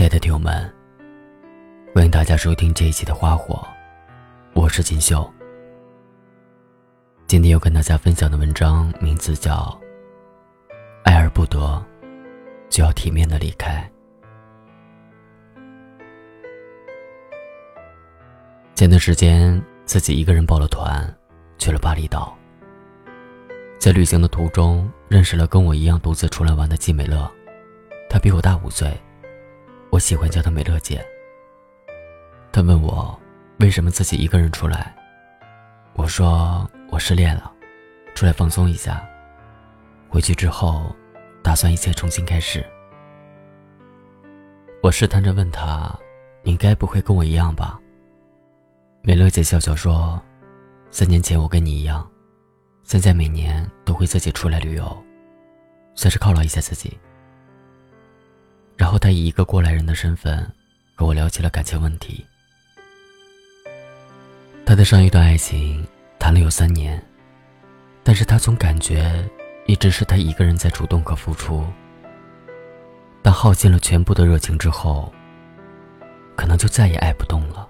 亲爱的听友们，欢迎大家收听这一期的《花火》，我是锦绣。今天要跟大家分享的文章名字叫《爱而不得，就要体面的离开》。前段时间自己一个人报了团，去了巴厘岛。在旅行的途中，认识了跟我一样独自出来玩的季美乐，她比我大五岁。我喜欢叫她美乐姐。她问我为什么自己一个人出来，我说我失恋了，出来放松一下。回去之后，打算一切重新开始。我试探着问她：“你该不会跟我一样吧？”美乐姐笑笑说：“三年前我跟你一样，现在每年都会自己出来旅游，算是犒劳一下自己。”然后他以一个过来人的身份，和我聊起了感情问题。他的上一段爱情谈了有三年，但是他总感觉一直是他一个人在主动和付出。当耗尽了全部的热情之后，可能就再也爱不动了，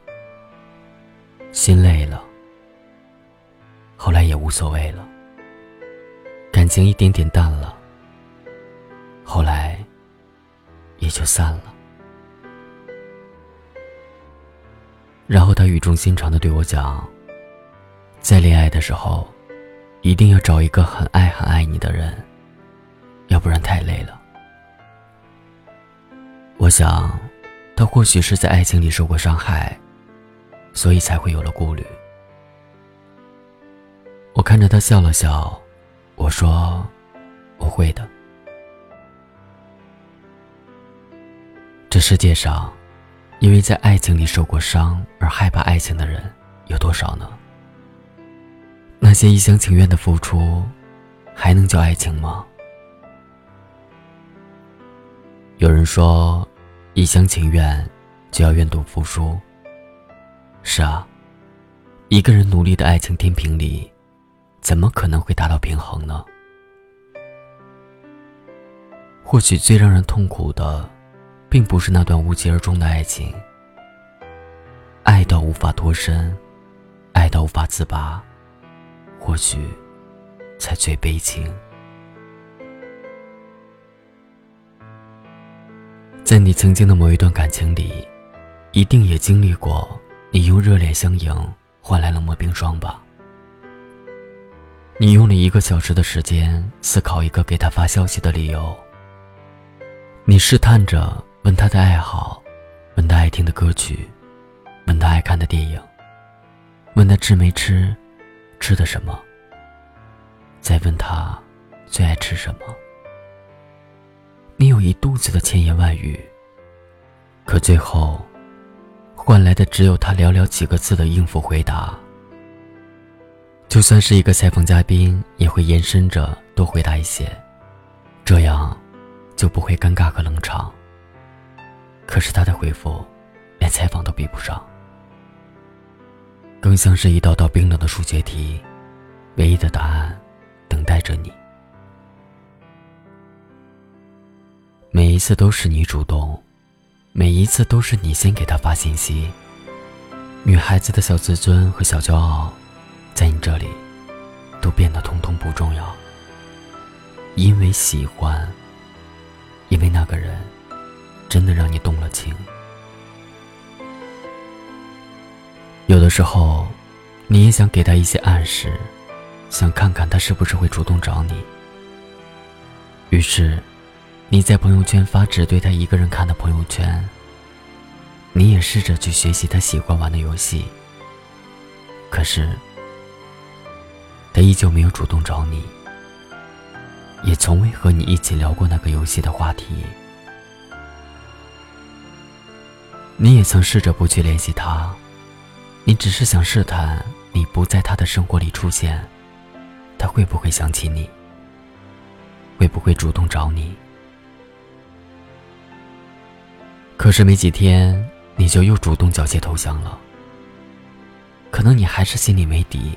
心累了。后来也无所谓了，感情一点点淡了。后来。也就散了。然后他语重心长的对我讲：“在恋爱的时候，一定要找一个很爱很爱你的人，要不然太累了。”我想，他或许是在爱情里受过伤害，所以才会有了顾虑。我看着他笑了笑，我说：“我会的。”这世界上，因为在爱情里受过伤而害怕爱情的人有多少呢？那些一厢情愿的付出，还能叫爱情吗？有人说，一厢情愿就要愿赌服输。是啊，一个人努力的爱情天平里，怎么可能会达到平衡呢？或许最让人痛苦的。并不是那段无疾而终的爱情，爱到无法脱身，爱到无法自拔，或许才最悲情。在你曾经的某一段感情里，一定也经历过你用热烈相迎换来冷漠冰霜吧？你用了一个小时的时间思考一个给他发消息的理由，你试探着。问他的爱好，问他爱听的歌曲，问他爱看的电影，问他吃没吃，吃的什么。再问他最爱吃什么。你有一肚子的千言万语，可最后换来的只有他寥寥几个字的应付回答。就算是一个采访嘉宾，也会延伸着多回答一些，这样就不会尴尬和冷场。可是他的回复，连采访都比不上，更像是一道道冰冷的数学题，唯一的答案等待着你。每一次都是你主动，每一次都是你先给他发信息。女孩子的小自尊和小骄傲，在你这里都变得通通不重要，因为喜欢，因为那个人。真的让你动了情。有的时候，你也想给他一些暗示，想看看他是不是会主动找你。于是，你在朋友圈发只对他一个人看的朋友圈。你也试着去学习他喜欢玩的游戏。可是，他依旧没有主动找你，也从未和你一起聊过那个游戏的话题。你也曾试着不去联系他，你只是想试探你不在他的生活里出现，他会不会想起你？会不会主动找你？可是没几天，你就又主动缴械投降了。可能你还是心里没底，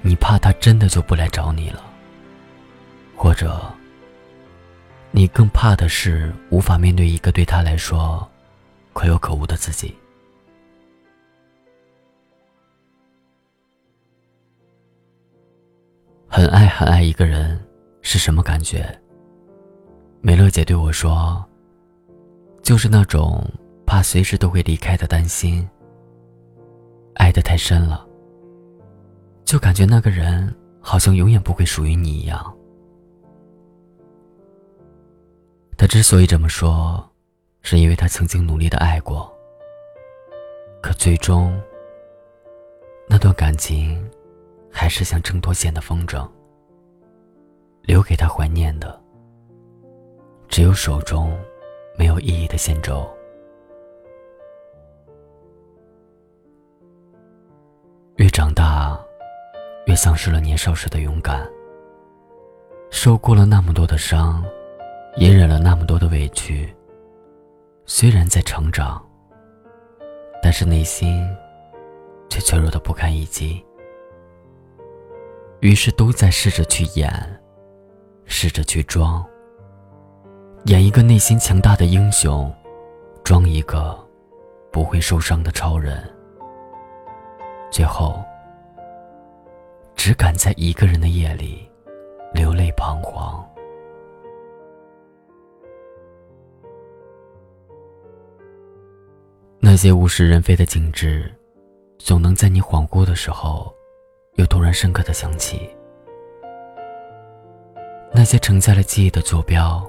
你怕他真的就不来找你了，或者，你更怕的是无法面对一个对他来说可有可无的自己。很爱很爱一个人是什么感觉？美乐姐对我说：“就是那种怕随时都会离开的担心。爱得太深了，就感觉那个人好像永远不会属于你一样。”他之所以这么说，是因为他曾经努力的爱过，可最终，那段感情还是像挣脱线的风筝，留给他怀念的，只有手中没有意义的线轴。越长大，越丧失了年少时的勇敢，受过了那么多的伤。隐忍了那么多的委屈，虽然在成长，但是内心却脆弱的不堪一击。于是都在试着去演，试着去装，演一个内心强大的英雄，装一个不会受伤的超人。最后，只敢在一个人的夜里流泪彷徨。那些物是人非的景致，总能在你恍惚的时候，又突然深刻的想起。那些承载了记忆的坐标，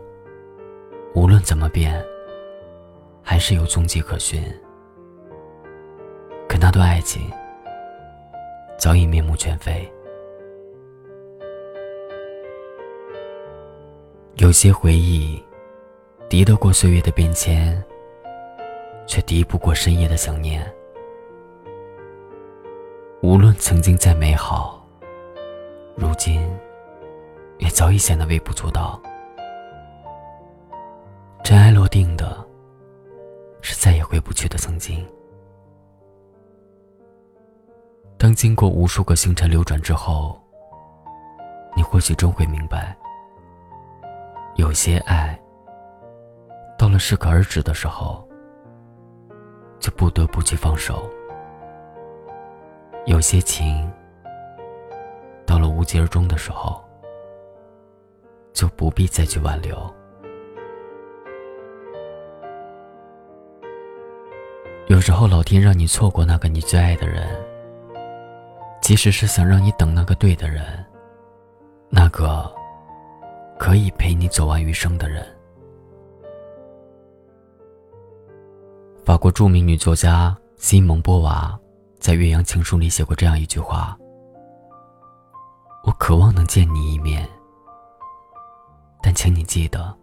无论怎么变，还是有踪迹可寻。可那段爱情，早已面目全非。有些回忆，敌得过岁月的变迁。敌不过深夜的想念。无论曾经再美好，如今也早已显得微不足道。尘埃落定的，是再也回不去的曾经。当经过无数个星辰流转之后，你或许终会明白，有些爱，到了适可而止的时候。就不得不去放手。有些情，到了无疾而终的时候，就不必再去挽留。有时候，老天让你错过那个你最爱的人，即使是想让你等那个对的人，那个可以陪你走完余生的人。法国著名女作家西蒙·波娃在《岳阳情书》里写过这样一句话：“我渴望能见你一面，但请你记得，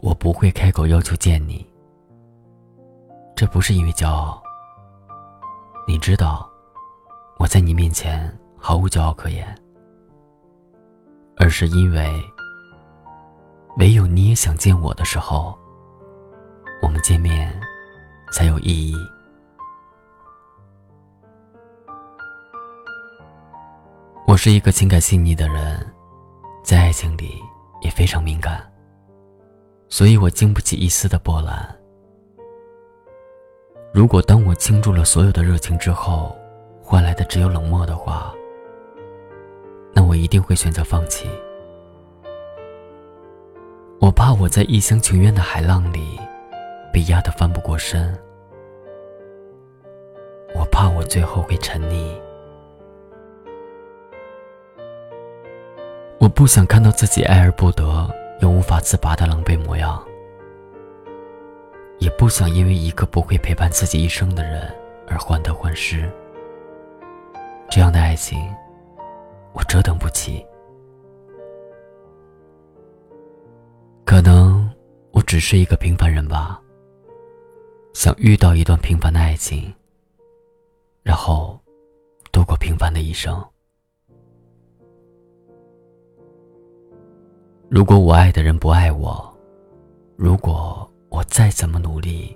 我不会开口要求见你。这不是因为骄傲，你知道，我在你面前毫无骄傲可言，而是因为，唯有你也想见我的时候。”我们见面才有意义。我是一个情感细腻的人，在爱情里也非常敏感，所以我经不起一丝的波澜。如果当我倾注了所有的热情之后，换来的只有冷漠的话，那我一定会选择放弃。我怕我在一厢情愿的海浪里。被压得翻不过身，我怕我最后会沉溺。我不想看到自己爱而不得又无法自拔的狼狈模样，也不想因为一个不会陪伴自己一生的人而患得患失。这样的爱情，我折腾不起。可能我只是一个平凡人吧。想遇到一段平凡的爱情，然后度过平凡的一生。如果我爱的人不爱我，如果我再怎么努力，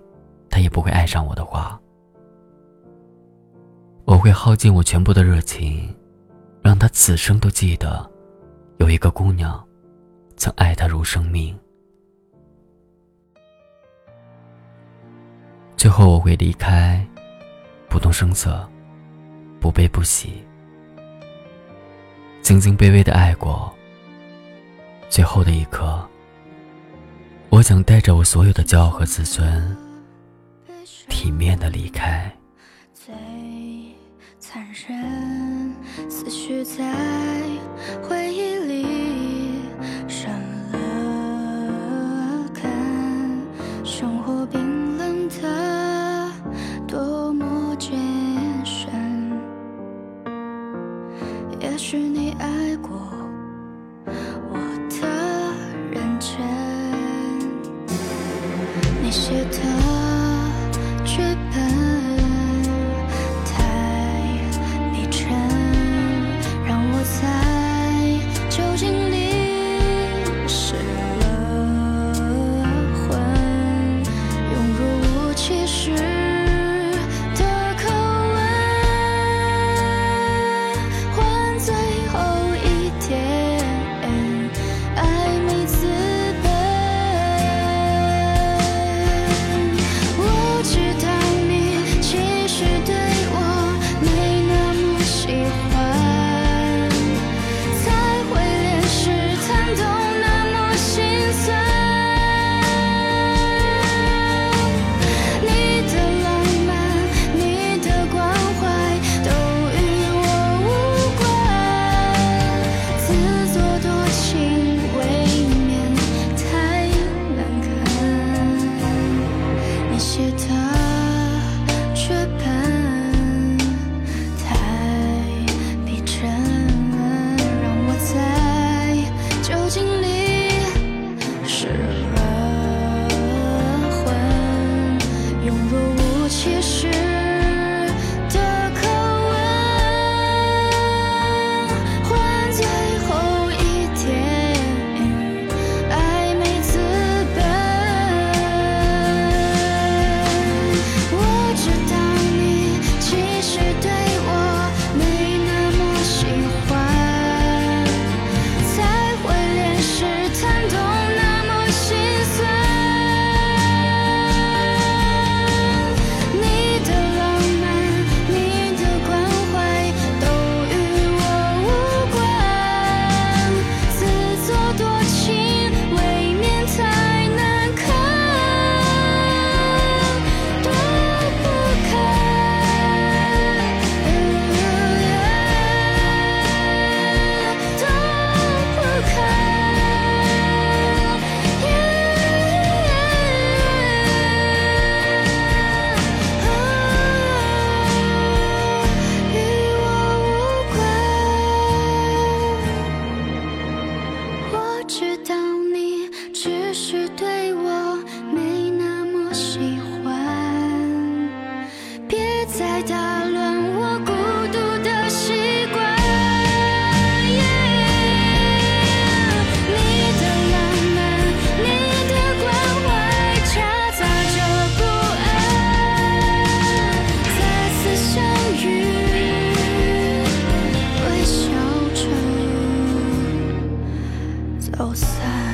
他也不会爱上我的话，我会耗尽我全部的热情，让他此生都记得，有一个姑娘，曾爱他如生命。最后我会离开，不动声色，不悲不喜，静静卑微的爱过。最后的一刻，我想带着我所有的骄傲和自尊，体面的离开。最残忍，思绪在回忆里生了根，生活冰冷的你爱走散。